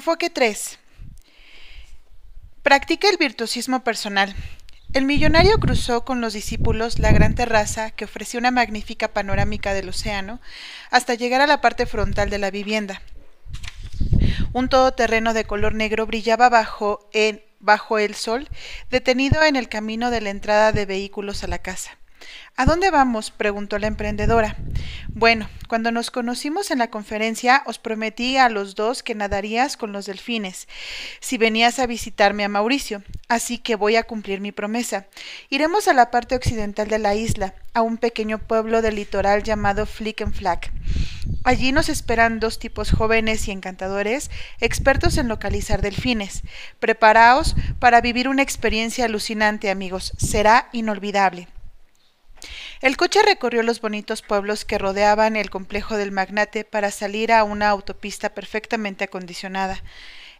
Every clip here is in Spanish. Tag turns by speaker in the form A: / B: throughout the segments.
A: Enfoque 3. Practica el virtuosismo personal. El millonario cruzó con los discípulos la gran terraza que ofrecía una magnífica panorámica del océano hasta llegar a la parte frontal de la vivienda. Un todoterreno de color negro brillaba bajo, en, bajo el sol, detenido en el camino de la entrada de vehículos a la casa. ¿A dónde vamos? preguntó la emprendedora. Bueno, cuando nos conocimos en la conferencia os prometí a los dos que nadarías con los delfines, si venías a visitarme a Mauricio, así que voy a cumplir mi promesa. Iremos a la parte occidental de la isla, a un pequeño pueblo del litoral llamado Flickenflack. Allí nos esperan dos tipos jóvenes y encantadores, expertos en localizar delfines. Preparaos para vivir una experiencia alucinante, amigos. Será inolvidable. El coche recorrió los bonitos pueblos que rodeaban el complejo del magnate para salir a una autopista perfectamente acondicionada.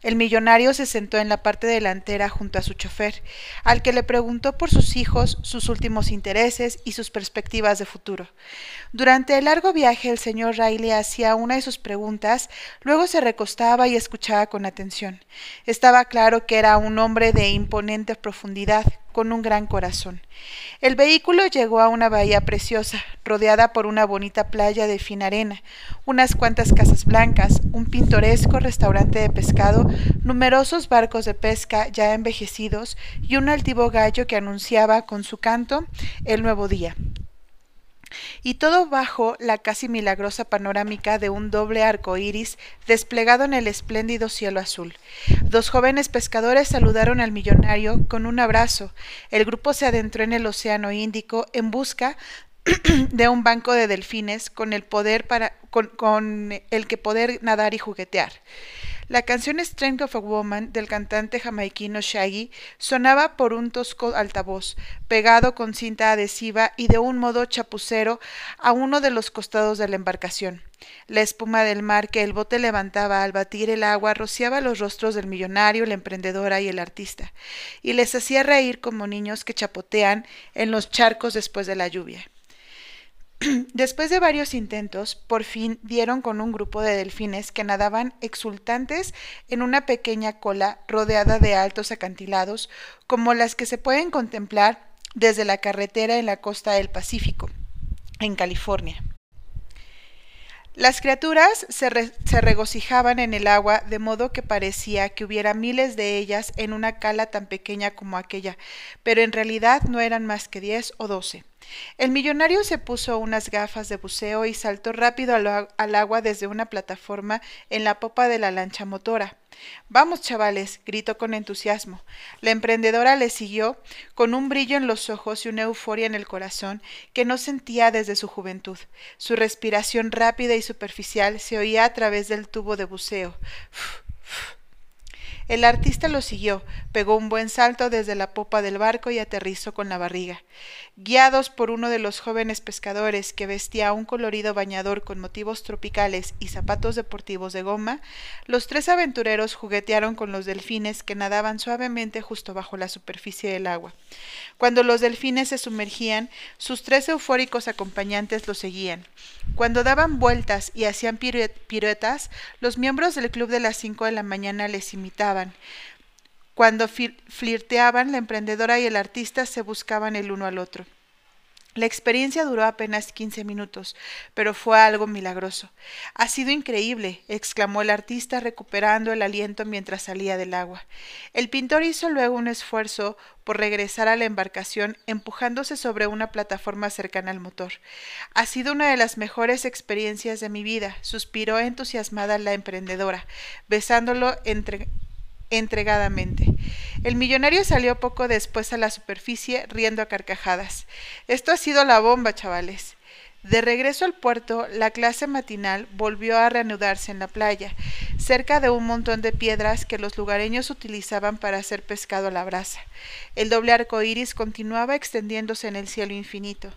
A: El millonario se sentó en la parte delantera junto a su chofer, al que le preguntó por sus hijos, sus últimos intereses y sus perspectivas de futuro. Durante el largo viaje el señor Riley hacía una de sus preguntas, luego se recostaba y escuchaba con atención. Estaba claro que era un hombre de imponente profundidad, con un gran corazón. El vehículo llegó a una bahía preciosa, rodeada por una bonita playa de fina arena, unas cuantas casas blancas, un pintoresco restaurante de pescado, numerosos barcos de pesca ya envejecidos y un altivo gallo que anunciaba con su canto el nuevo día y todo bajo la casi milagrosa panorámica de un doble arco iris desplegado en el espléndido cielo azul. Dos jóvenes pescadores saludaron al millonario con un abrazo. El grupo se adentró en el océano Índico en busca de un banco de delfines con el poder para con, con el que poder nadar y juguetear. La canción Strength of a Woman del cantante jamaiquino Shaggy sonaba por un tosco altavoz, pegado con cinta adhesiva y de un modo chapucero a uno de los costados de la embarcación. La espuma del mar que el bote levantaba al batir el agua rociaba los rostros del millonario, la emprendedora y el artista, y les hacía reír como niños que chapotean en los charcos después de la lluvia. Después de varios intentos, por fin dieron con un grupo de delfines que nadaban exultantes en una pequeña cola rodeada de altos acantilados, como las que se pueden contemplar desde la carretera en la costa del Pacífico, en California. Las criaturas se, regocijaban en el agua de modo que parecía que hubiera miles de ellas en una cala tan pequeña como aquella, pero en realidad no eran más que diez o doce. El millonario se puso unas gafas de buceo y saltó rápido al, agua desde una plataforma en la popa de la lancha motora. Vamos, chavales, gritó con entusiasmo. La emprendedora le siguió, con un brillo en los ojos y una euforia en el corazón que no sentía desde su juventud. Su respiración rápida y superficial se oía a través del tubo de buceo. El artista lo siguió, pegó un buen salto desde la popa del barco y aterrizó con la barriga. Guiados por uno de los jóvenes pescadores que vestía un colorido bañador con motivos tropicales y zapatos deportivos de goma, los tres aventureros juguetearon con los delfines que nadaban suavemente justo bajo la superficie del agua. Cuando los delfines se sumergían, sus tres eufóricos acompañantes los seguían. Cuando daban vueltas y hacían piruetas, los miembros del club de las cinco de la mañana les imitaban. Cuando flirteaban, la emprendedora y el artista se buscaban el uno al otro. La experiencia duró apenas quince minutos, pero fue algo milagroso. Ha sido increíble, exclamó el artista recuperando el aliento mientras salía del agua. El pintor hizo luego un esfuerzo por regresar a la embarcación empujándose sobre una plataforma cercana al motor. Ha sido una de las mejores experiencias de mi vida, suspiró entusiasmada la emprendedora, besándolo entre entregadamente. El millonario salió poco después a la superficie riendo a carcajadas. Esto ha sido la bomba, chavales. De regreso al puerto, la clase matinal volvió a reanudarse en la playa, cerca de un montón de piedras que los lugareños utilizaban para hacer pescado a la brasa. El doble arco iris continuaba extendiéndose en el cielo infinito.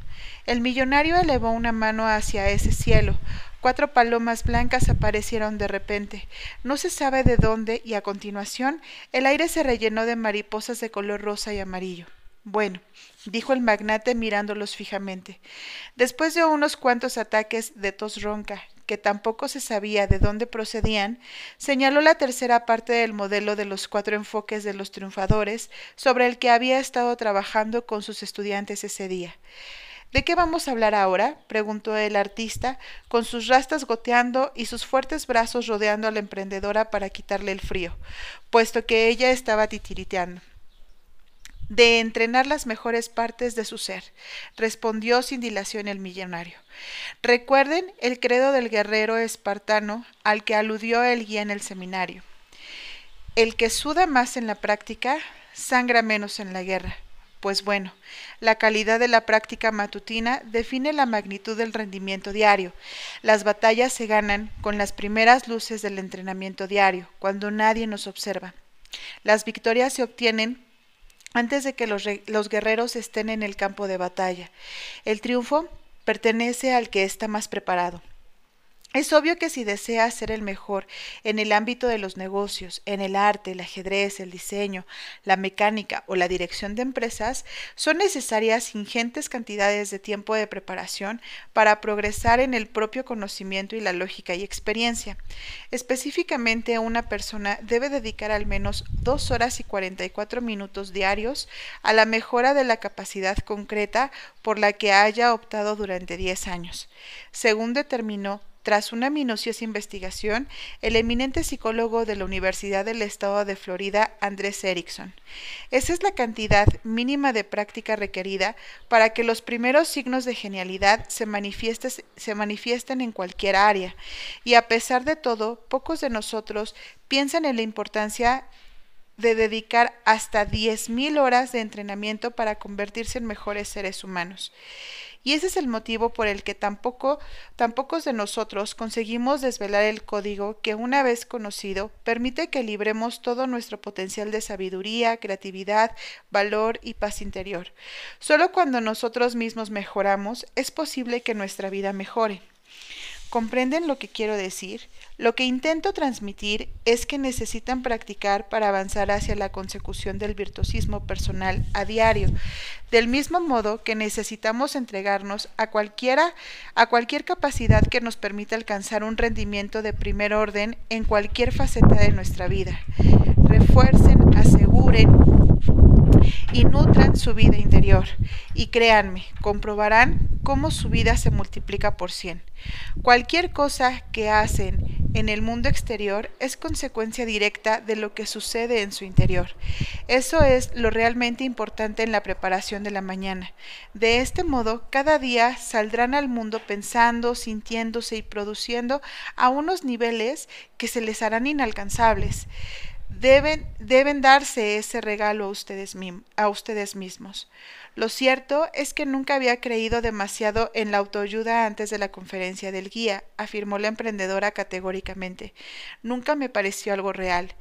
A: El millonario elevó una mano hacia ese cielo, Cuatro palomas blancas aparecieron de repente, no se sabe de dónde, y a continuación el aire se rellenó de mariposas de color rosa y amarillo. Bueno, dijo el magnate mirándolos fijamente. Después de unos cuantos ataques de tos ronca, que tampoco se sabía de dónde procedían, señaló la tercera parte del modelo de los cuatro enfoques de los triunfadores sobre el que había estado trabajando con sus estudiantes ese día. ¿De qué vamos a hablar ahora? preguntó el artista, con sus rastas goteando y sus fuertes brazos rodeando a la emprendedora para quitarle el frío, puesto que ella estaba titiriteando de entrenar las mejores partes de su ser, respondió sin dilación el millonario. Recuerden el credo del guerrero espartano al que aludió el guía en el seminario. El que suda más en la práctica, sangra menos en la guerra. Pues bueno, la calidad de la práctica matutina define la magnitud del rendimiento diario. Las batallas se ganan con las primeras luces del entrenamiento diario, cuando nadie nos observa. Las victorias se obtienen antes de que los, los, guerreros estén en el campo de batalla. El triunfo pertenece al que está más preparado. Es obvio que si deseas ser el mejor en el ámbito de los negocios, en el arte, el ajedrez, el diseño, la mecánica o la dirección de empresas, son necesarias ingentes cantidades de tiempo de preparación para progresar en el propio conocimiento y la lógica y experiencia. Específicamente, una persona debe dedicar al menos dos horas y 44 minutos diarios a la mejora de la capacidad concreta por la que haya optado durante 10 años, según determinó tras una minuciosa investigación, el eminente psicólogo de la Universidad del Estado de Florida, Andrés Erickson. Esa es la cantidad mínima de práctica requerida para que los primeros signos de genialidad se, manifiesten en cualquier área. Y a pesar de todo, pocos de nosotros piensan en la importancia de dedicar hasta 10.000 horas de entrenamiento para convertirse en mejores seres humanos. Y ese es el motivo por el que tampoco, pocos de nosotros conseguimos desvelar el código que una vez conocido permite que libremos todo nuestro potencial de sabiduría, creatividad, valor y paz interior. Solo cuando nosotros mismos mejoramos es posible que nuestra vida mejore. ¿Comprenden lo que quiero decir? Lo que intento transmitir es que necesitan practicar para avanzar hacia la consecución del virtuosismo personal a diario, del mismo modo que necesitamos entregarnos a cualquiera a cualquier capacidad que nos permita alcanzar un rendimiento de primer orden en cualquier faceta de nuestra vida. Refuercen, aseguren y nutran su vida interior. Y créanme, comprobarán cómo su vida se multiplica por cien. Cualquier cosa que hacen en el mundo exterior es consecuencia directa de lo que sucede en su interior. Eso es lo realmente importante en la preparación de la mañana. De este modo, cada día saldrán al mundo pensando, sintiéndose y produciendo a unos niveles que se les harán inalcanzables. Deben, darse ese regalo a ustedes, mismos. Lo cierto es que nunca había creído demasiado en la autoayuda antes de la conferencia del guía, afirmó la emprendedora categóricamente. Nunca me pareció algo real.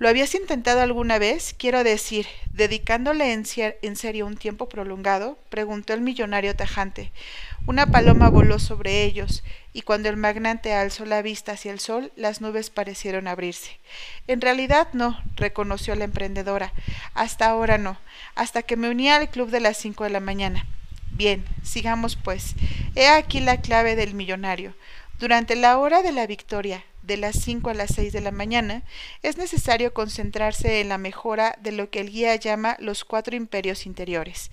A: ¿Lo habías intentado alguna vez? Quiero decir, dedicándole en, serio un tiempo prolongado, preguntó el millonario tajante. Una paloma voló sobre ellos, y cuando el magnate alzó la vista hacia el sol, las nubes parecieron abrirse. En realidad no, reconoció la emprendedora. Hasta ahora no, hasta que me uní al club de las cinco de la mañana. Bien, sigamos pues. He aquí la clave del millonario. Durante la hora de la victoria, de las 5 a las 6 de la mañana, es necesario concentrarse en la mejora de lo que el guía llama los cuatro imperios interiores.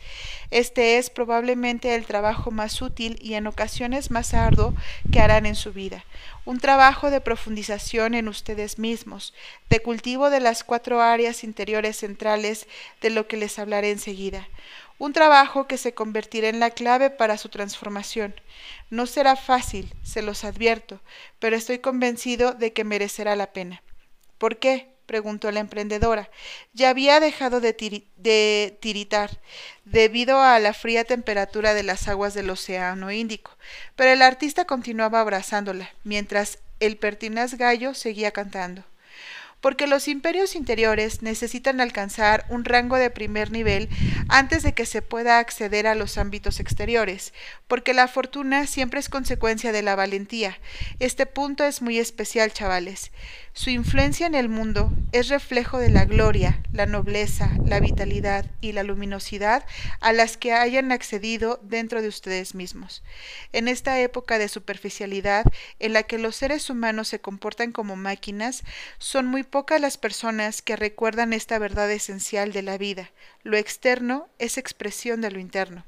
A: Este es probablemente el trabajo más útil y en ocasiones más arduo que harán en su vida. Un trabajo de profundización en ustedes mismos, de cultivo de las cuatro áreas interiores centrales de lo que les hablaré enseguida un trabajo que se convertirá en la clave para su transformación. No será fácil, se los advierto, pero estoy convencido de que merecerá la pena. ¿Por qué? preguntó la emprendedora. Ya había dejado de, tiritar debido a la fría temperatura de las aguas del Océano Índico, pero el artista continuaba abrazándola, mientras el pertinaz gallo seguía cantando porque los imperios interiores necesitan alcanzar un rango de primer nivel antes de que se pueda acceder a los ámbitos exteriores, porque la fortuna siempre es consecuencia de la valentía. Este punto es muy especial, chavales. Su influencia en el mundo es reflejo de la gloria, la nobleza, la vitalidad y la luminosidad a las que hayan accedido dentro de ustedes mismos. En esta época de superficialidad en la que los seres humanos se comportan como máquinas, son muy pocas las personas que recuerdan esta verdad esencial de la vida. Lo externo es expresión de lo interno.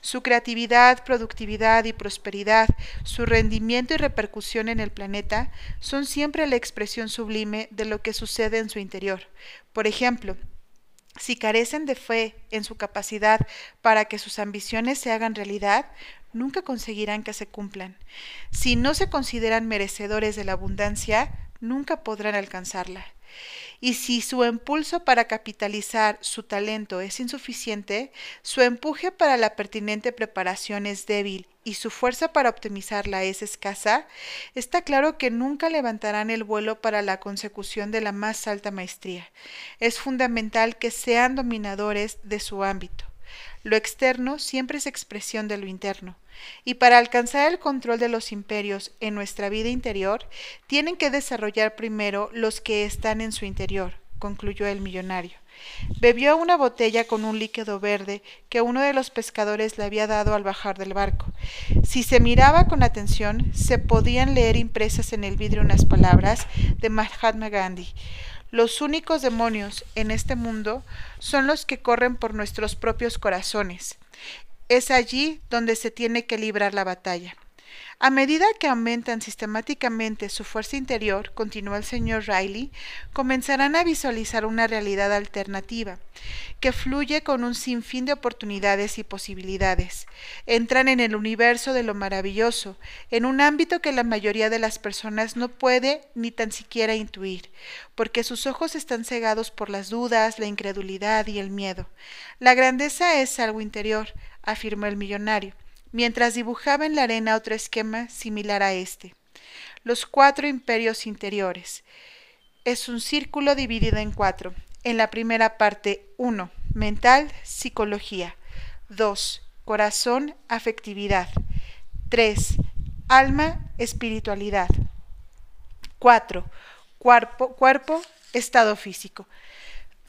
A: Su creatividad, productividad y prosperidad, su rendimiento y repercusión en el planeta son siempre la expresión sublime de lo que sucede en su interior. Por ejemplo, si carecen de fe en su capacidad para que sus ambiciones se hagan realidad, nunca conseguirán que se cumplan. Si no se consideran merecedores de la abundancia, nunca podrán alcanzarla. Y si su impulso para capitalizar su talento es insuficiente, su empuje para la pertinente preparación es débil y su fuerza para optimizarla es escasa, está claro que nunca levantarán el vuelo para la consecución de la más alta maestría. Es fundamental que sean dominadores de su ámbito. Lo externo siempre es expresión de lo interno, y para alcanzar el control de los imperios en nuestra vida interior, tienen que desarrollar primero los que están en su interior, concluyó el millonario. Bebió una botella con un líquido verde que uno de los pescadores le había dado al bajar del barco. Si se miraba con atención, se podían leer impresas en el vidrio unas palabras de Mahatma Gandhi. Los únicos demonios en este mundo son los que corren por nuestros propios corazones. Es allí donde se tiene que librar la batalla. A medida que aumentan sistemáticamente su fuerza interior, continuó el señor Riley, comenzarán a visualizar una realidad alternativa, que fluye con un sinfín de oportunidades y posibilidades. Entran en el universo de lo maravilloso, en un ámbito que la mayoría de las personas no puede ni tan siquiera intuir, porque sus ojos están cegados por las dudas, la incredulidad y el miedo. La grandeza es algo interior, afirmó el millonario mientras dibujaba en la arena otro esquema similar a este. Los cuatro imperios interiores. Es un círculo dividido en cuatro. En la primera parte, 1. Mental, psicología. 2. Corazón, afectividad. 3. Alma, espiritualidad. 4. Cuerpo, cuerpo estado físico.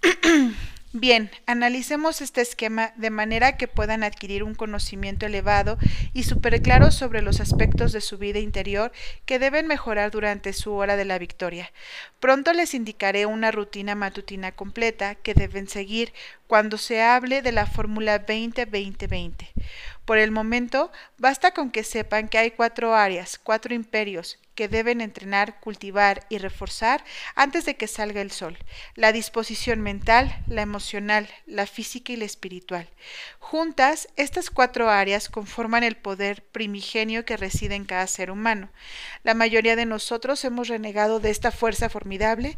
A: Bien, analicemos este esquema de manera que puedan adquirir un conocimiento elevado y súper claro sobre los aspectos de su vida interior que deben mejorar durante su hora de la victoria. Pronto les indicaré una rutina matutina completa que deben seguir cuando se hable de la fórmula 20-20-20. Por el momento, basta con que sepan que hay cuatro áreas, cuatro imperios, que deben entrenar, cultivar y reforzar antes de que salga el sol, la disposición mental, la emocional, la física y la espiritual. Juntas, estas cuatro áreas conforman el poder primigenio que reside en cada ser humano. La mayoría de nosotros hemos renegado de esta fuerza formidable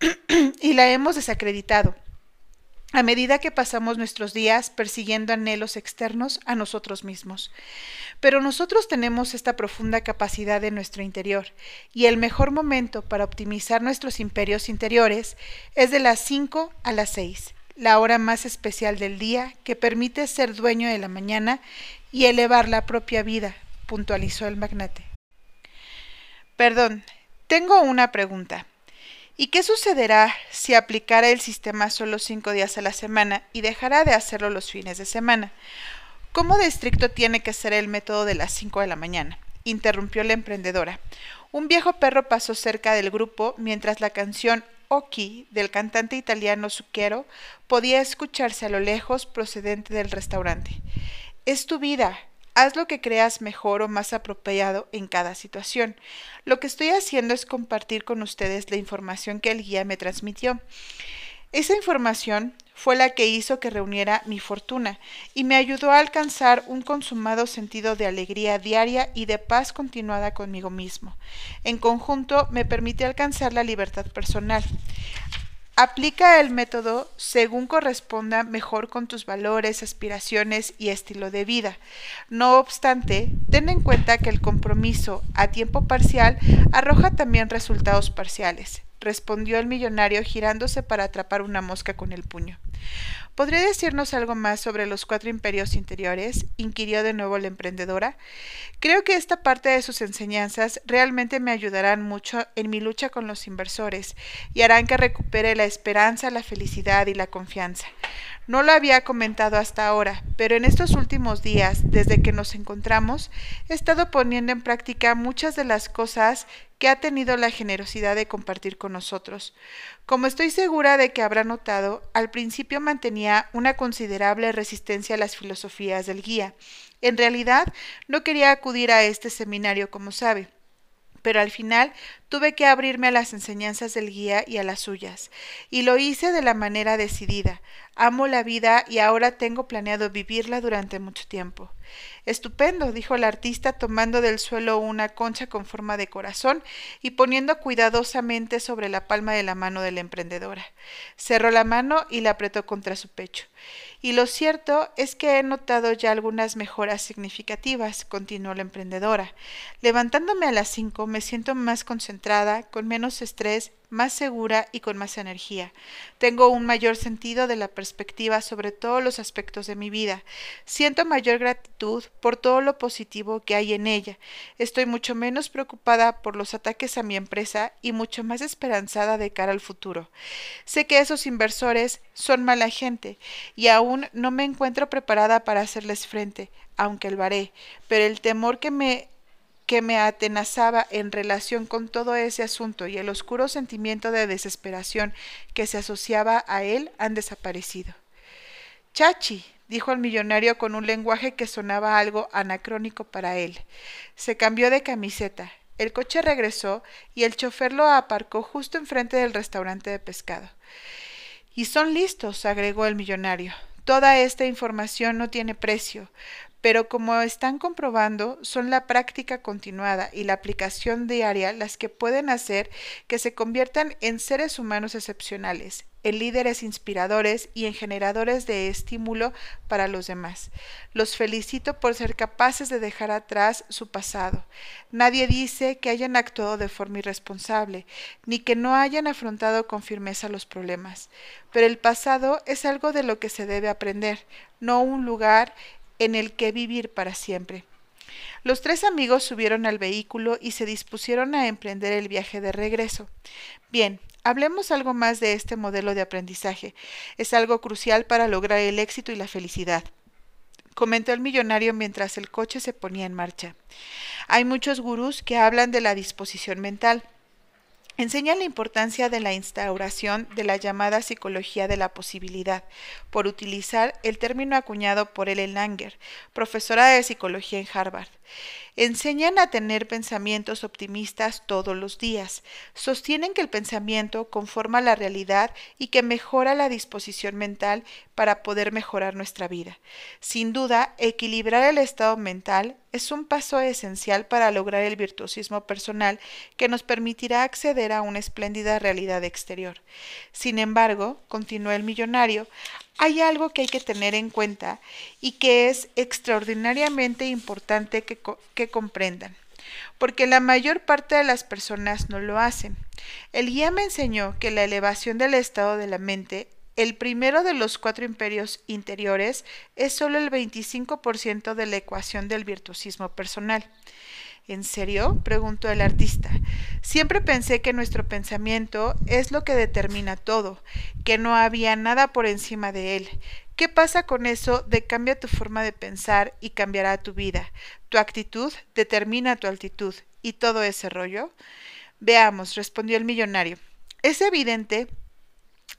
A: y la hemos desacreditado a medida que pasamos nuestros días persiguiendo anhelos externos a nosotros mismos. Pero nosotros tenemos esta profunda capacidad en nuestro interior, y el mejor momento para optimizar nuestros imperios interiores es de las 5 a las 6, la hora más especial del día que permite ser dueño de la mañana y elevar la propia vida, puntualizó el magnate. Perdón, tengo una pregunta. ¿Y qué sucederá si aplicara el sistema solo cinco días a la semana y dejara de hacerlo los fines de semana? ¿Cómo de estricto tiene que ser el método de las cinco de la mañana? interrumpió la emprendedora. Un viejo perro pasó cerca del grupo mientras la canción Oki del cantante italiano Zucchero podía escucharse a lo lejos procedente del restaurante. Es tu vida, haz lo que creas mejor o más apropiado en cada situación. Lo que estoy haciendo es compartir con ustedes la información que el guía me transmitió. Esa información fue la que hizo que reuniera mi fortuna y me ayudó a alcanzar un consumado sentido de alegría diaria y de paz continuada conmigo mismo. En conjunto me permite alcanzar la libertad personal. Aplica el método según corresponda mejor con tus valores, aspiraciones y estilo de vida. No obstante, ten en cuenta que el compromiso a tiempo parcial arroja también resultados parciales. respondió el millonario girándose para atrapar una mosca con el puño. ¿Podría decirnos algo más sobre los cuatro imperios interiores? inquirió de nuevo la emprendedora. Creo que esta parte de sus enseñanzas realmente me ayudarán mucho en mi lucha con los inversores y harán que recupere la esperanza, la felicidad y la confianza. No lo había comentado hasta ahora, pero en estos últimos días, desde que nos encontramos, he estado poniendo en práctica muchas de las cosas que ha tenido la generosidad de compartir con nosotros. Como estoy segura de que habrá notado, al principio mantenía una considerable resistencia a las filosofías del guía. En realidad, no quería acudir a este seminario, como sabe pero al final tuve que abrirme a las enseñanzas del guía y a las suyas, y lo hice de la manera decidida. Amo la vida y ahora tengo planeado vivirla durante mucho tiempo. Estupendo, dijo el artista tomando del suelo una concha con forma de corazón y poniendo cuidadosamente sobre la palma de la mano de la emprendedora. Cerró la mano y la apretó contra su pecho. Y lo cierto es que he notado ya algunas mejoras significativas, continuó la emprendedora. Levantándome a las cinco me siento más concentrada, con menos estrés más segura y con más energía. Tengo un mayor sentido de la perspectiva sobre todos los aspectos de mi vida. Siento mayor gratitud por todo lo positivo que hay en ella. Estoy mucho menos preocupada por los ataques a mi empresa y mucho más esperanzada de cara al futuro. Sé que esos inversores son mala gente y aún no me encuentro preparada para hacerles frente, aunque lo haré, pero el temor que me que me atenazaba en relación con todo ese asunto y el oscuro sentimiento de desesperación que se asociaba a él han desaparecido. Chachi, dijo el millonario con un lenguaje que sonaba algo anacrónico para él. Se cambió de camiseta. El coche regresó y el chofer lo aparcó justo enfrente del restaurante de pescado. Y son listos, agregó el millonario. Toda esta información no tiene precio pero como están comprobando, son la práctica continuada y la aplicación diaria las que pueden hacer que se conviertan en seres humanos excepcionales, en líderes inspiradores y en generadores de estímulo para los demás. Los felicito por ser capaces de dejar atrás su pasado. Nadie dice que hayan actuado de forma irresponsable, ni que no hayan afrontado con firmeza los problemas. Pero el pasado es algo de lo que se debe aprender, no un lugar en el que vivir para siempre. Los tres amigos subieron al vehículo y se dispusieron a emprender el viaje de regreso. Bien, hablemos algo más de este modelo de aprendizaje. Es algo crucial para lograr el éxito y la felicidad comentó el millonario mientras el coche se ponía en marcha. Hay muchos gurús que hablan de la disposición mental, Enseña la importancia de la instauración de la llamada psicología de la posibilidad, por utilizar el término acuñado por Ellen Langer, profesora de psicología en Harvard. Enseñan a tener pensamientos optimistas todos los días. Sostienen que el pensamiento conforma la realidad y que mejora la disposición mental para poder mejorar nuestra vida. Sin duda, equilibrar el estado mental es un paso esencial para lograr el virtuosismo personal que nos permitirá acceder a una espléndida realidad exterior. Sin embargo, continuó el millonario, hay algo que hay que tener en cuenta y que es extraordinariamente importante que, comprendan, porque la mayor parte de las personas no lo hacen. El guía me enseñó que la elevación del estado de la mente, el primero de los cuatro imperios interiores, es solo el 25% de la ecuación del virtuosismo personal. ¿En serio? preguntó el artista. Siempre pensé que nuestro pensamiento es lo que determina todo, que no había nada por encima de él. ¿Qué pasa con eso de cambia tu forma de pensar y cambiará tu vida? Tu actitud determina tu altitud y todo ese rollo. Veamos, respondió el millonario. Es evidente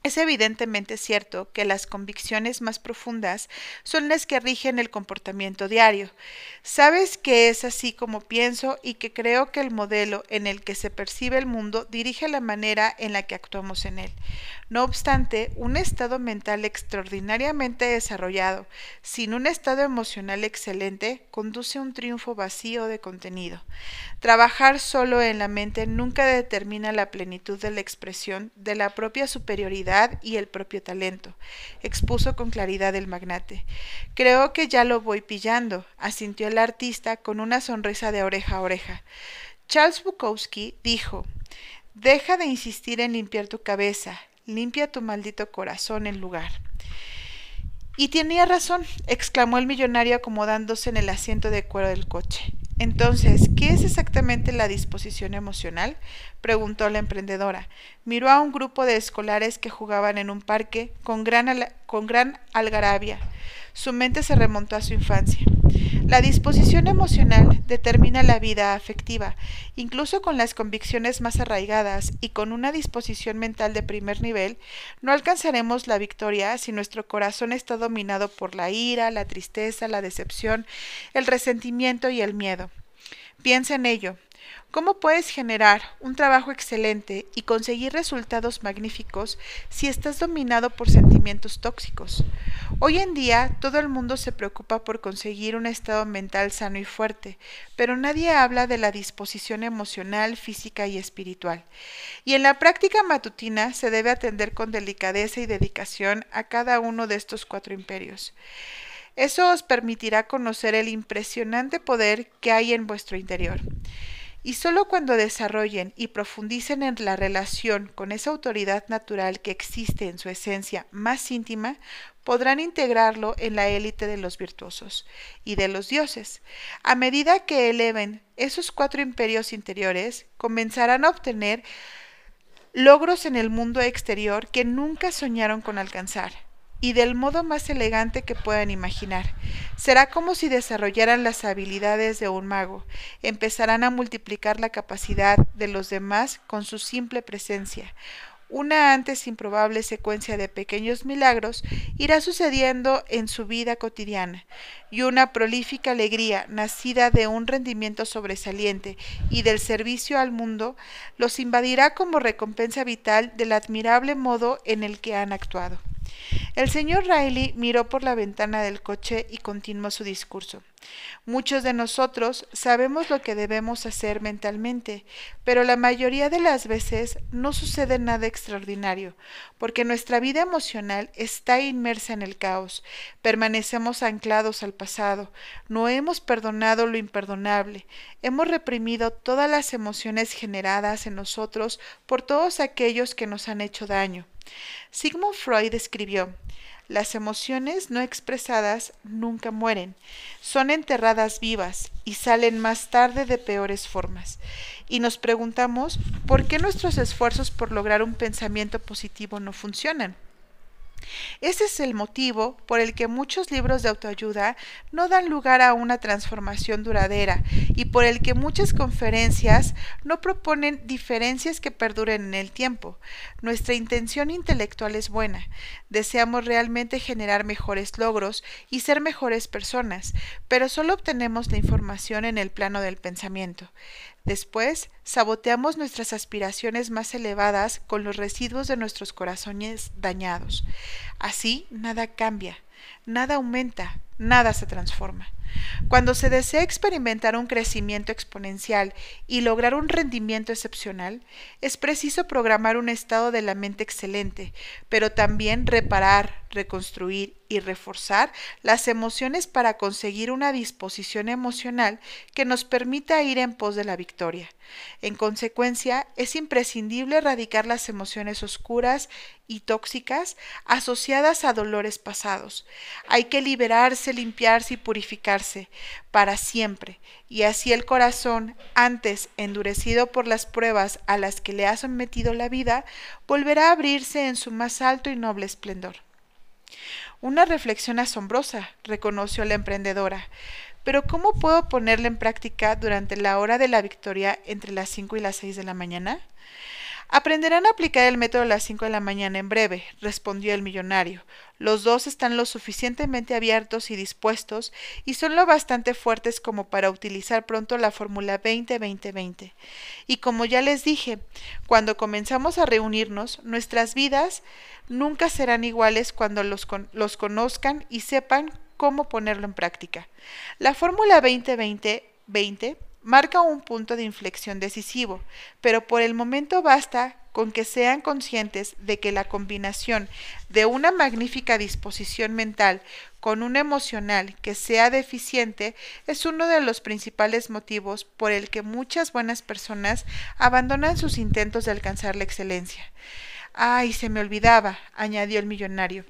A: es evidentemente cierto que las convicciones más profundas son las que rigen el comportamiento diario. Sabes que es así como pienso y que creo que el modelo en el que se percibe el mundo dirige la manera en la que actuamos en él. No obstante, un estado mental extraordinariamente desarrollado, sin un estado emocional excelente, conduce a un triunfo vacío de contenido. Trabajar solo en la mente nunca determina la plenitud de la expresión de la propia superioridad y el propio talento, expuso con claridad el magnate. Creo que ya lo voy pillando, asintió el artista con una sonrisa de oreja a oreja. Charles Bukowski dijo Deja de insistir en limpiar tu cabeza, limpia tu maldito corazón en lugar. Y tenía razón, exclamó el millonario acomodándose en el asiento de cuero del coche. Entonces, ¿qué es exactamente la disposición emocional? preguntó la emprendedora. Miró a un grupo de escolares que jugaban en un parque con gran, con gran algarabia. Su mente se remontó a su infancia. La disposición emocional determina la vida afectiva, incluso con las convicciones más arraigadas y con una disposición mental de primer nivel, no alcanzaremos la victoria si nuestro corazón está dominado por la ira, la tristeza, la decepción, el resentimiento y el miedo. Piensa en ello. ¿Cómo puedes generar un trabajo excelente y conseguir resultados magníficos si estás dominado por sentimientos tóxicos? Hoy en día todo el mundo se preocupa por conseguir un estado mental sano y fuerte, pero nadie habla de la disposición emocional, física y espiritual. Y en la práctica matutina se debe atender con delicadeza y dedicación a cada uno de estos cuatro imperios. Eso os permitirá conocer el impresionante poder que hay en vuestro interior. Y solo cuando desarrollen y profundicen en la relación con esa autoridad natural que existe en su esencia más íntima, podrán integrarlo en la élite de los virtuosos y de los dioses. A medida que eleven esos cuatro imperios interiores, comenzarán a obtener logros en el mundo exterior que nunca soñaron con alcanzar y del modo más elegante que puedan imaginar. Será como si desarrollaran las habilidades de un mago, empezarán a multiplicar la capacidad de los demás con su simple presencia. Una antes improbable secuencia de pequeños milagros irá sucediendo en su vida cotidiana, y una prolífica alegría nacida de un rendimiento sobresaliente y del servicio al mundo los invadirá como recompensa vital del admirable modo en el que han actuado. El señor Riley miró por la ventana del coche y continuó su discurso. Muchos de nosotros sabemos lo que debemos hacer mentalmente, pero la mayoría de las veces no sucede nada extraordinario, porque nuestra vida emocional está inmersa en el caos, permanecemos anclados al pasado, no hemos perdonado lo imperdonable, hemos reprimido todas las emociones generadas en nosotros por todos aquellos que nos han hecho daño. Sigmund Freud escribió las emociones no expresadas nunca mueren, son enterradas vivas y salen más tarde de peores formas. Y nos preguntamos por qué nuestros esfuerzos por lograr un pensamiento positivo no funcionan. Ese es el motivo por el que muchos libros de autoayuda no dan lugar a una transformación duradera y por el que muchas conferencias no proponen diferencias que perduren en el tiempo. Nuestra intención intelectual es buena. Deseamos realmente generar mejores logros y ser mejores personas, pero solo obtenemos la información en el plano del pensamiento. Después, saboteamos nuestras aspiraciones más elevadas con los residuos de nuestros corazones dañados. Así, nada cambia, nada aumenta, nada se transforma. Cuando se desea experimentar un crecimiento exponencial y lograr un rendimiento excepcional, es preciso programar un estado de la mente excelente, pero también reparar, reconstruir y reforzar las emociones para conseguir una disposición emocional que nos permita ir en pos de la victoria. En consecuencia, es imprescindible erradicar las emociones oscuras y tóxicas asociadas a dolores pasados. Hay que liberarse, limpiarse y purificarse para siempre, y así el corazón, antes endurecido por las pruebas a las que le ha sometido la vida, volverá a abrirse en su más alto y noble esplendor. Una reflexión asombrosa, reconoció la emprendedora. Pero ¿cómo puedo ponerla en práctica durante la hora de la victoria entre las cinco y las seis de la mañana? Aprenderán a aplicar el método a las cinco de la mañana en breve, respondió el millonario. Los dos están lo suficientemente abiertos y dispuestos y son lo bastante fuertes como para utilizar pronto la fórmula 20-20-20. Y como ya les dije, cuando comenzamos a reunirnos, nuestras vidas nunca serán iguales cuando los, los conozcan y sepan cómo ponerlo en práctica. La fórmula 20-20-20 marca un punto de inflexión decisivo, pero por el momento basta con que sean conscientes de que la combinación de una magnífica disposición mental con una emocional que sea deficiente es uno de los principales motivos por el que muchas buenas personas abandonan sus intentos de alcanzar la excelencia. Ay, se me olvidaba, añadió el millonario.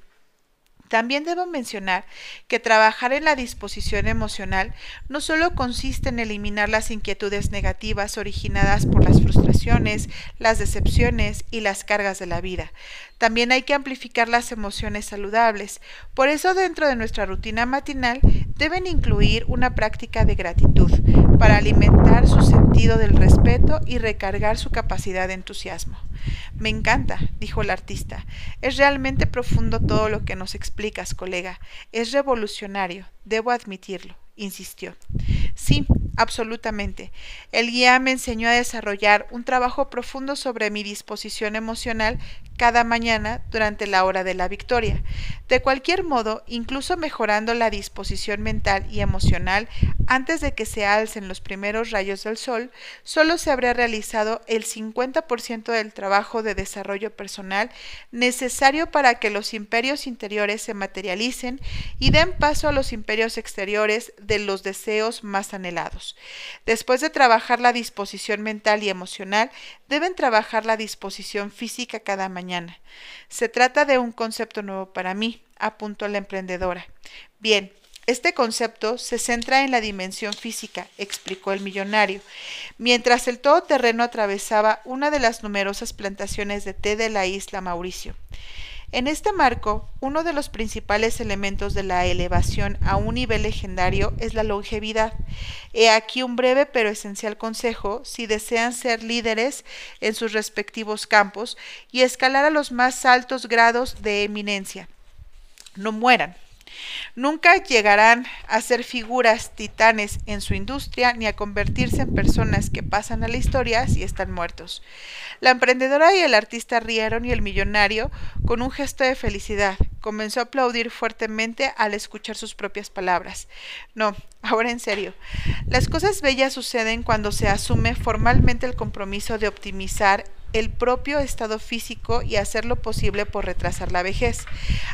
A: También debo mencionar que trabajar en la disposición emocional no solo consiste en eliminar las inquietudes negativas originadas por las frustraciones, las decepciones y las cargas de la vida. También hay que amplificar las emociones saludables. Por eso dentro de nuestra rutina matinal deben incluir una práctica de gratitud para alimentar su sentido del respeto y recargar su capacidad de entusiasmo. Me encanta, dijo el artista. Es realmente profundo todo lo que nos explicas, colega. Es revolucionario, debo admitirlo, insistió. Sí, absolutamente. El guía me enseñó a desarrollar un trabajo profundo sobre mi disposición emocional cada mañana durante la hora de la victoria. De cualquier modo, incluso mejorando la disposición mental y emocional antes de que se alcen los primeros rayos del sol, solo se habría realizado el 50% del trabajo de desarrollo personal necesario para que los imperios interiores se materialicen y den paso a los imperios exteriores de los deseos más anhelados. Después de trabajar la disposición mental y emocional, deben trabajar la disposición física cada mañana se trata de un concepto nuevo para mí, apuntó la emprendedora. Bien, este concepto se centra en la dimensión física, explicó el millonario, mientras el todoterreno atravesaba una de las numerosas plantaciones de té de la isla Mauricio. En este marco, uno de los principales elementos de la elevación a un nivel legendario es la longevidad. He aquí un breve pero esencial consejo si desean ser líderes en sus respectivos campos y escalar a los más altos grados de eminencia. No mueran. Nunca llegarán a ser figuras titanes en su industria ni a convertirse en personas que pasan a la historia si están muertos. La emprendedora y el artista rieron y el millonario, con un gesto de felicidad, comenzó a aplaudir fuertemente al escuchar sus propias palabras. No, ahora en serio. Las cosas bellas suceden cuando se asume formalmente el compromiso de optimizar el propio estado físico y hacer lo posible por retrasar la vejez.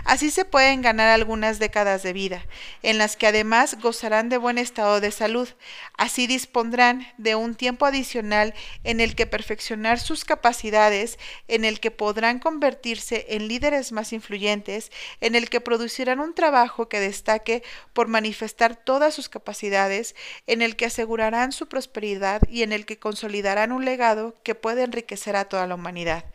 A: Así se pueden ganar algunas décadas de vida, en las que además gozarán de buen estado de salud. Así dispondrán de un tiempo adicional en el que perfeccionar sus capacidades, en el que podrán convertirse en líderes más influyentes, en el que producirán un trabajo que destaque por manifestar todas sus capacidades, en el que asegurarán su prosperidad y en el que consolidarán un legado que puede enriquecer a toda la humanidad.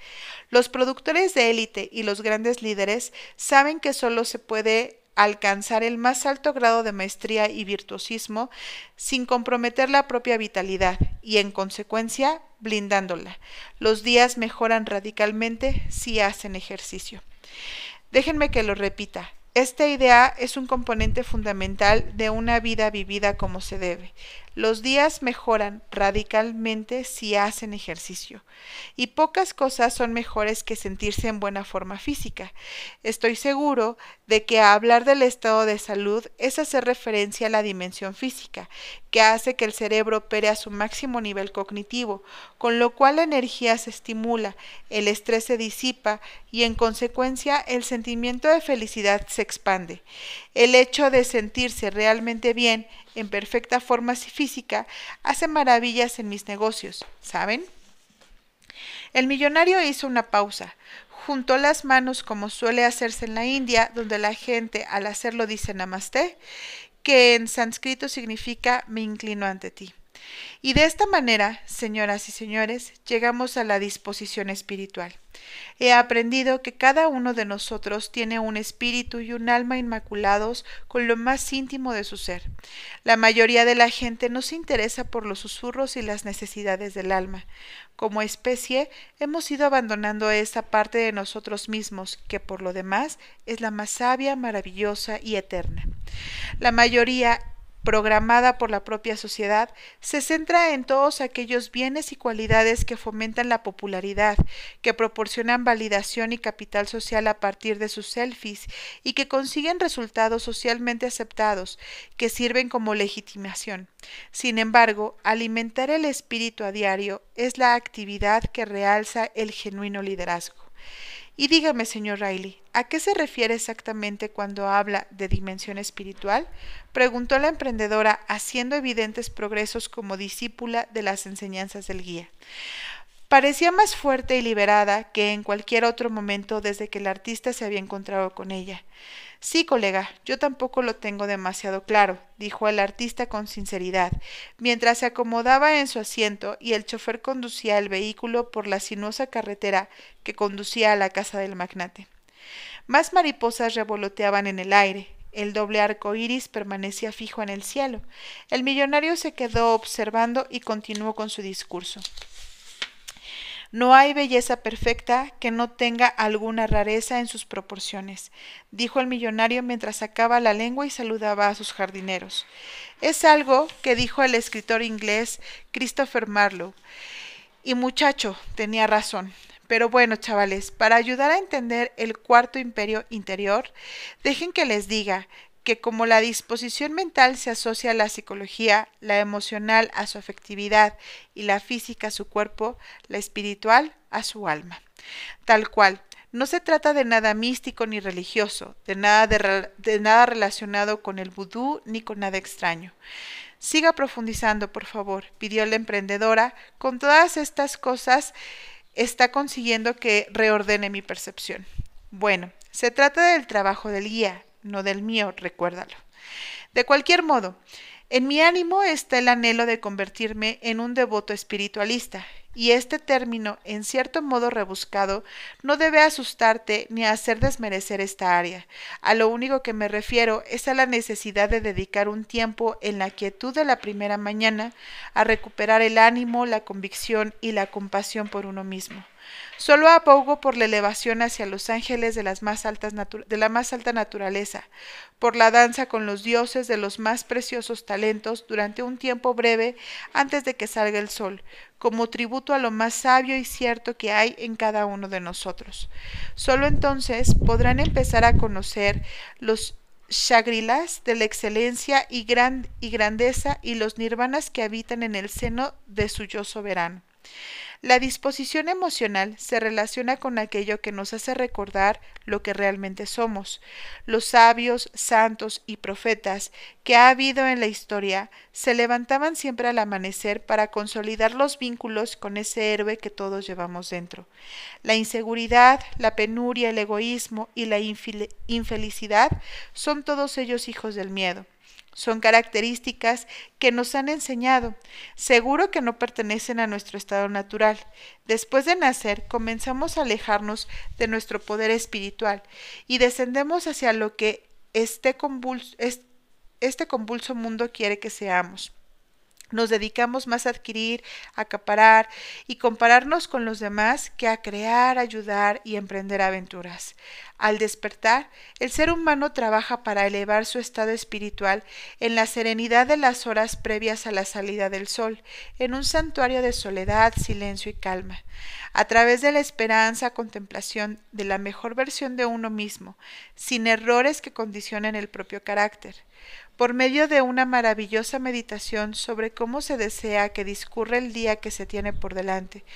A: Los productores de élite y los grandes líderes saben que solo se puede alcanzar el más alto grado de maestría y virtuosismo sin comprometer la propia vitalidad y, en consecuencia, blindándola. Los días mejoran radicalmente si hacen ejercicio. Déjenme que lo repita. Esta idea es un componente fundamental de una vida vivida como se debe. Los días mejoran radicalmente si hacen ejercicio, y pocas cosas son mejores que sentirse en buena forma física. Estoy seguro de que hablar del estado de salud es hacer referencia a la dimensión física, que hace que el cerebro opere a su máximo nivel cognitivo, con lo cual la energía se estimula, el estrés se disipa y en consecuencia el sentimiento de felicidad se expande. El hecho de sentirse realmente bien en perfecta forma física, hace maravillas en mis negocios, ¿saben? El millonario hizo una pausa, juntó las manos como suele hacerse en la India, donde la gente al hacerlo dice namaste, que en sánscrito significa me inclino ante ti. Y de esta manera, señoras y señores, llegamos a la disposición espiritual. He aprendido que cada uno de nosotros tiene un espíritu y un alma inmaculados con lo más íntimo de su ser. La mayoría de la gente no se interesa por los susurros y las necesidades del alma. Como especie, hemos ido abandonando esa parte de nosotros mismos, que por lo demás es la más sabia, maravillosa y eterna. La mayoría programada por la propia sociedad, se centra en todos aquellos bienes y cualidades que fomentan la popularidad, que proporcionan validación y capital social a partir de sus selfies y que consiguen resultados socialmente aceptados, que sirven como legitimación. Sin embargo, alimentar el espíritu a diario es la actividad que realza el genuino liderazgo. Y dígame, señor Riley, ¿a qué se refiere exactamente cuando habla de dimensión espiritual? preguntó la emprendedora, haciendo evidentes progresos como discípula de las enseñanzas del guía. Parecía más fuerte y liberada que en cualquier otro momento desde que el artista se había encontrado con ella. Sí, colega, yo tampoco lo tengo demasiado claro, dijo el artista con sinceridad, mientras se acomodaba en su asiento y el chofer conducía el vehículo por la sinuosa carretera que conducía a la casa del magnate. Más mariposas revoloteaban en el aire, el doble arco iris permanecía fijo en el cielo. El millonario se quedó observando y continuó con su discurso. No hay belleza perfecta que no tenga alguna rareza en sus proporciones, dijo el millonario mientras sacaba la lengua y saludaba a sus jardineros. Es algo que dijo el escritor inglés Christopher Marlowe. Y muchacho, tenía razón. Pero bueno, chavales, para ayudar a entender el cuarto imperio interior, dejen que les diga que como la disposición mental se asocia a la psicología, la emocional a su afectividad y la física a su cuerpo, la espiritual a su alma. Tal cual, no se trata de nada místico ni religioso, de nada, de, nada relacionado con el vudú ni con nada extraño. Siga profundizando, por favor, pidió la emprendedora. Con todas estas cosas está consiguiendo que reordene mi percepción. Bueno, se trata del trabajo del guía, no del mío, recuérdalo. De cualquier modo, en mi ánimo está el anhelo de convertirme en un devoto espiritualista, y este término, en cierto modo rebuscado, no debe asustarte ni hacer desmerecer esta área. A lo único que me refiero es a la necesidad de dedicar un tiempo en la quietud de la primera mañana a recuperar el ánimo, la convicción y la compasión por uno mismo. Solo abogo por la elevación hacia los ángeles de, la más alta naturaleza, por la danza con los dioses de los más preciosos talentos durante un tiempo breve antes de que salga el sol, como tributo a lo más sabio y cierto que hay en cada uno de nosotros. Solo entonces podrán empezar a conocer los Shagrilas de la excelencia y grandeza y los nirvanas que habitan en el seno de su yo soberano. La disposición emocional se relaciona con aquello que nos hace recordar lo que realmente somos. Los sabios, santos y profetas que ha habido en la historia se levantaban siempre al amanecer para consolidar los vínculos con ese héroe que todos llevamos dentro. La inseguridad, la penuria, el egoísmo y la infelicidad son todos ellos hijos del miedo. Son características que nos han enseñado. Seguro que no pertenecen a nuestro estado natural. Después de nacer, comenzamos a alejarnos de nuestro poder espiritual y descendemos hacia lo que este convulso, este convulso mundo quiere que seamos. Nos dedicamos más a adquirir, acaparar y compararnos con los demás que a crear, ayudar y emprender aventuras. Al despertar, el ser humano trabaja para elevar su estado espiritual en la serenidad de las horas previas a la salida del sol, en un santuario de soledad, silencio y calma, a través de la esperanza, contemplación de la mejor versión de uno mismo, sin errores que condicionen el propio carácter por medio de una maravillosa meditación sobre cómo se desea que discurra el día que se tiene por delante,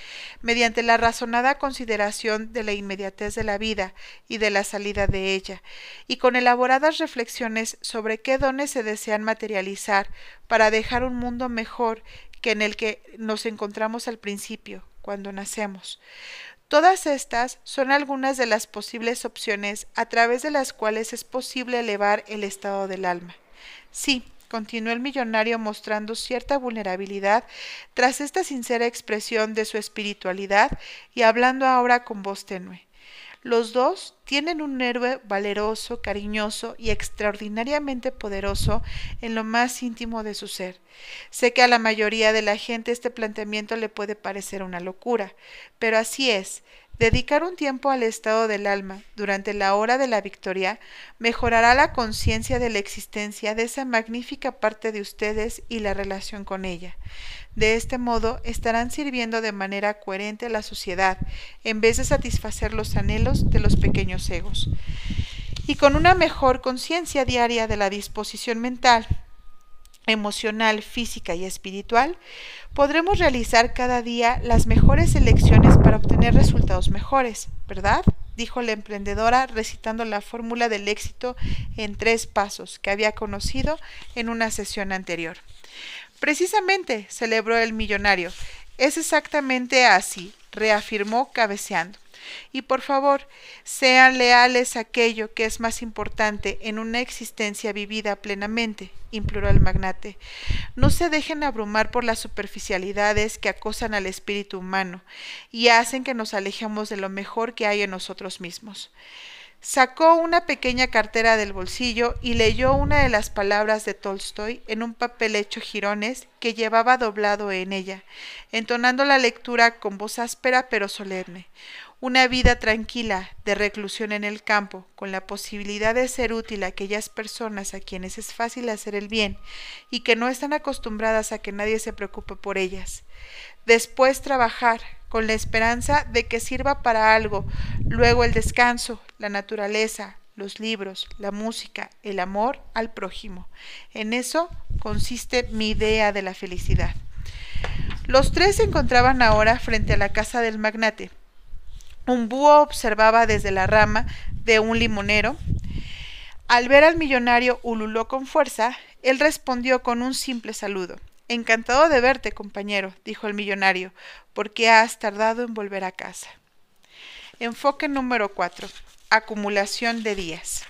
A: mediante la razonada consideración de la inmediatez de la vida y de la salida de ella, y con elaboradas reflexiones sobre qué dones se desean materializar para dejar un mundo mejor que en el que nos encontramos al principio, cuando nacemos. Todas estas son algunas de las posibles opciones a través de las cuales es posible elevar el estado del alma. Sí, continuó el millonario mostrando cierta vulnerabilidad tras esta sincera expresión de su espiritualidad y hablando ahora con voz tenue. Los dos tienen un héroe valeroso, cariñoso y extraordinariamente poderoso en lo más íntimo de su ser. Sé que a la mayoría de la gente este planteamiento le puede parecer una locura, pero así es. Dedicar un tiempo al estado del alma durante la hora de la victoria mejorará la conciencia de la existencia de esa magnífica parte de ustedes y la relación con ella. De este modo estarán sirviendo de manera coherente a la sociedad en vez de satisfacer los anhelos de los pequeños egos. Y con una mejor conciencia diaria de la disposición mental, emocional, física y espiritual, podremos realizar cada día las mejores elecciones para obtener resultados mejores, ¿verdad? dijo la emprendedora recitando la fórmula del éxito en tres pasos que había conocido en una sesión anterior. Precisamente, celebró el millonario. Es exactamente así, reafirmó cabeceando. Y por favor, sean leales a aquello que es más importante en una existencia vivida plenamente, imploró el magnate. No se dejen abrumar por las superficialidades que acosan al espíritu humano y hacen que nos alejemos de lo mejor que hay en nosotros mismos. Sacó una pequeña cartera del bolsillo y leyó una de las palabras de Tolstoy en un papel hecho jirones que llevaba doblado en ella, entonando la lectura con voz áspera pero solemne. Una vida tranquila, de reclusión en el campo, con la posibilidad de ser útil a aquellas personas a quienes es fácil hacer el bien y que no están acostumbradas a que nadie se preocupe por ellas. Después trabajar, con la esperanza de que sirva para algo, luego el descanso, la naturaleza, los libros, la música, el amor al prójimo. En eso consiste mi idea de la felicidad. Los tres se encontraban ahora frente a la casa del magnate. Un búho observaba desde la rama de un limonero. Al ver al millonario ululó con fuerza, él respondió con un simple saludo. Encantado de verte, compañero, dijo el millonario, porque has tardado en volver a casa. Enfoque número 4. Acumulación de días.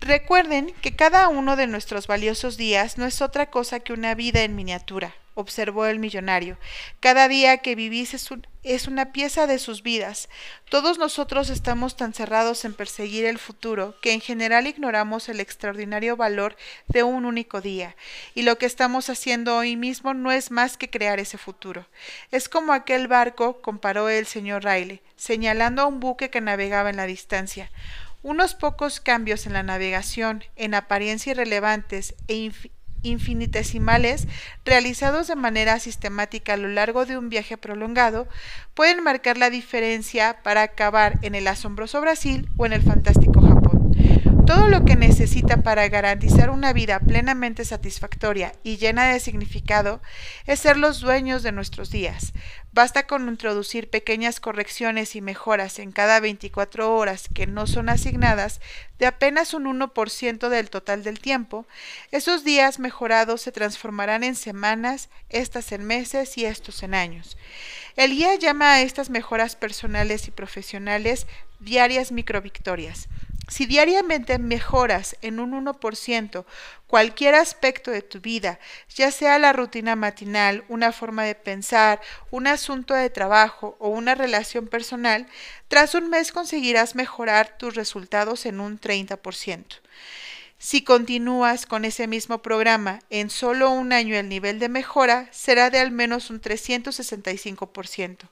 A: Recuerden que cada uno de nuestros valiosos días no es otra cosa que una vida en miniatura, observó el millonario. Cada día que vivís es, una pieza de sus vidas. Todos nosotros estamos tan cerrados en perseguir el futuro que en general ignoramos el extraordinario valor de un único día. Y lo que estamos haciendo hoy mismo no es más que crear ese futuro. Es como aquel barco, comparó el señor Riley, señalando a un buque que navegaba en la distancia. Unos pocos cambios en la navegación, en apariencia irrelevantes e infinitesimales realizados de manera sistemática a lo largo de un viaje prolongado pueden marcar la diferencia para acabar en el asombroso Brasil o en el fantástico Japón. Todo lo que necesita para garantizar una vida plenamente satisfactoria y llena de significado es ser los dueños de nuestros días. Basta con introducir pequeñas correcciones y mejoras en cada 24 horas que no son asignadas de apenas un 1% del total del tiempo. Esos días mejorados se transformarán en semanas, estas en meses y estos en años. El guía llama a estas mejoras personales y profesionales diarias microvictorias. Si diariamente mejoras en un 1% cualquier aspecto de tu vida, ya sea la rutina matinal, una forma de pensar, un asunto de trabajo o una relación personal, tras un mes conseguirás mejorar tus resultados en un 30%. Si continúas con ese mismo programa en solo un año el nivel de mejora será de al menos un 365%.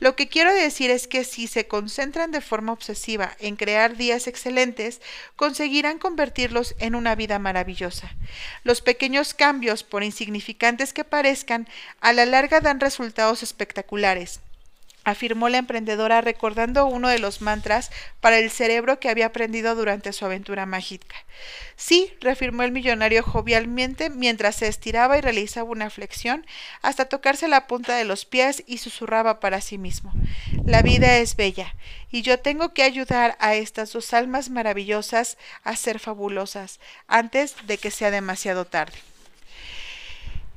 A: Lo que quiero decir es que si se concentran de forma obsesiva en crear días excelentes, conseguirán convertirlos en una vida maravillosa. Los pequeños cambios, por insignificantes que parezcan, a la larga dan resultados espectaculares afirmó la emprendedora recordando uno de los mantras para el cerebro que había aprendido durante su aventura mágica. Sí, reafirmó el millonario jovialmente mientras se estiraba y realizaba una flexión hasta tocarse la punta de los pies y susurraba para sí mismo. La vida es bella, y yo tengo que ayudar a estas dos almas maravillosas a ser fabulosas antes de que sea demasiado tarde.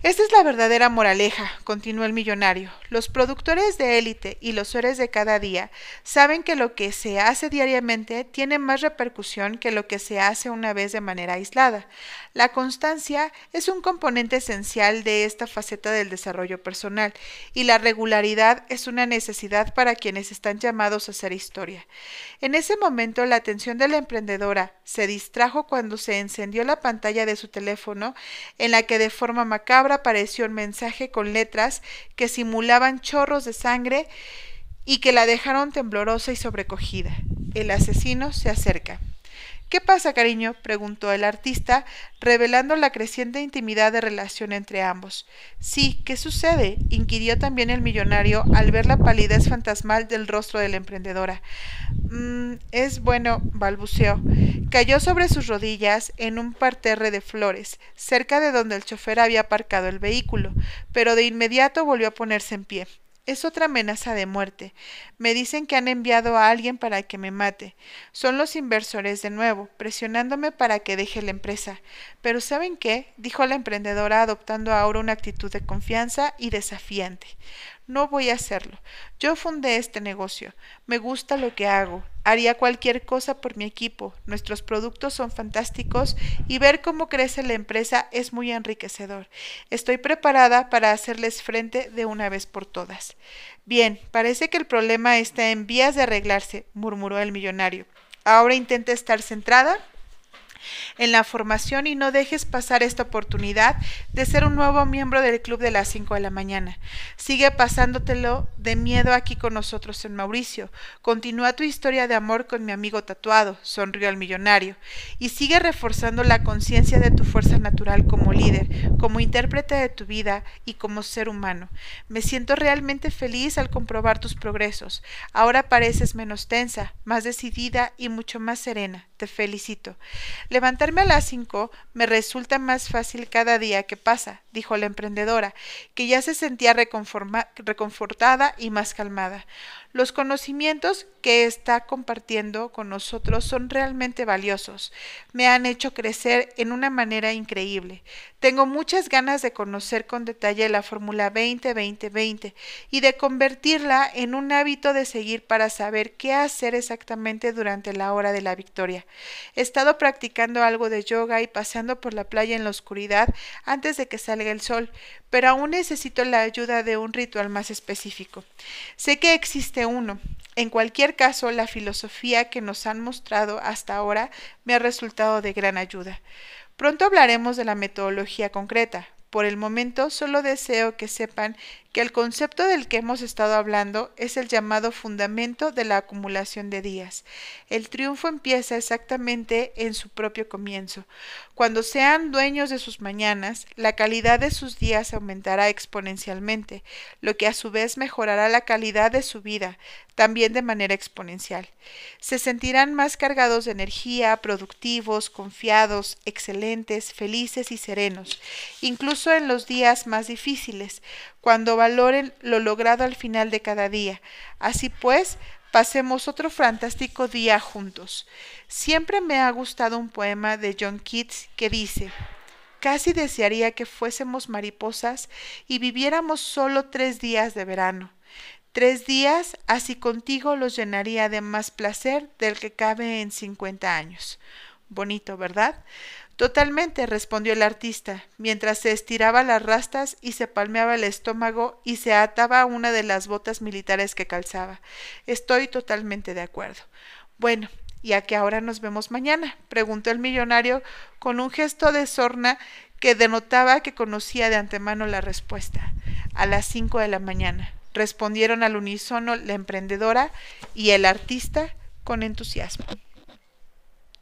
A: Esta es la verdadera moraleja, continuó el millonario. Los productores de élite y los seres de cada día saben que lo que se hace diariamente tiene más repercusión que lo que se hace una vez de manera aislada. La constancia es un componente esencial de esta faceta del desarrollo personal y la regularidad es una necesidad para quienes están llamados a hacer historia. En ese momento la atención de la emprendedora se distrajo cuando se encendió la pantalla de su teléfono en la que de forma macabra apareció un mensaje con letras que simulaban chorros de sangre y que la dejaron temblorosa y sobrecogida. El asesino se acerca. ¿Qué pasa, cariño? preguntó el artista, revelando la creciente intimidad de relación entre ambos. Sí, ¿qué sucede? inquirió también el millonario al ver la palidez fantasmal del rostro de la emprendedora. Mm, es bueno, balbuceó. Cayó sobre sus rodillas en un parterre de flores, cerca de donde el chofer había aparcado el vehículo, pero de inmediato volvió a ponerse en pie. Es otra amenaza de muerte. Me dicen que han enviado a alguien para que me mate. Son los inversores de nuevo, presionándome para que deje la empresa. Pero ¿saben qué? dijo la emprendedora adoptando ahora una actitud de confianza y desafiante. No voy a hacerlo. Yo fundé este negocio. Me gusta lo que hago. Haría cualquier cosa por mi equipo. Nuestros productos son fantásticos y ver cómo crece la empresa es muy enriquecedor. Estoy preparada para hacerles frente de una vez por todas. Bien, parece que el problema está en vías de arreglarse, murmuró el millonario. Ahora intenta estar centrada en la formación y no dejes pasar esta oportunidad de ser un nuevo miembro del club de las 5 de la mañana. Sigue pasándotelo de miedo aquí con nosotros en Mauricio. Continúa tu historia de amor con mi amigo tatuado, sonrió el millonario, y sigue reforzando la conciencia de tu fuerza natural como líder, como intérprete de tu vida y como ser humano. Me siento realmente feliz al comprobar tus progresos. Ahora pareces menos tensa, más decidida y mucho más serena. Te felicito. Levantarme a las cinco me resulta más fácil cada día que pasa, dijo la emprendedora, que ya se sentía reconfortada y más calmada. Los conocimientos que está compartiendo con nosotros son realmente valiosos. Me han hecho crecer en una manera increíble. Tengo muchas ganas de conocer con detalle la Fórmula 20-20-20 y de convertirla en un hábito de seguir para saber qué hacer exactamente durante la hora de la victoria. He estado practicando algo de yoga y paseando por la playa en la oscuridad antes de que salga el sol, pero aún necesito la ayuda de un ritual más específico. Sé que existe uno. En cualquier caso, la filosofía que nos han mostrado hasta ahora me ha resultado de gran ayuda. Pronto hablaremos de la metodología concreta. Por el momento solo deseo que sepan que el concepto del que hemos estado hablando es el llamado fundamento de la acumulación de días. El triunfo empieza exactamente en su propio comienzo. Cuando sean dueños de sus mañanas, la calidad de sus días aumentará exponencialmente, lo que a su vez mejorará la calidad de su vida, también de manera exponencial. Se sentirán más cargados de energía, productivos, confiados, excelentes, felices y serenos, incluso en los días más difíciles, cuando valoren lo logrado al final de cada día. Así pues, pasemos otro fantástico día juntos. Siempre me ha gustado un poema de John Keats que dice Casi desearía que fuésemos mariposas y viviéramos solo tres días de verano. Tres días, así contigo los llenaría de más placer del que cabe en cincuenta años. Bonito, ¿verdad? Totalmente, respondió el artista, mientras se estiraba las rastas y se palmeaba el estómago y se ataba una de las botas militares que calzaba. Estoy totalmente de acuerdo. Bueno, ¿y a qué hora nos vemos mañana? preguntó el millonario con un gesto de sorna que denotaba que conocía de antemano la respuesta. A las cinco de la mañana. Respondieron al unísono la emprendedora y el artista con entusiasmo.